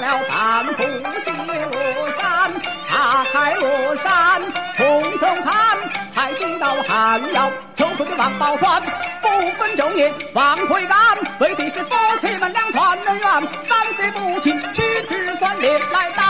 了半壶心罗山，大海罗山从中看，才听到喊了求出的王宝钏，不分昼夜往回赶，为的是夫妻们两团圆，三岁母亲屈指算命来到。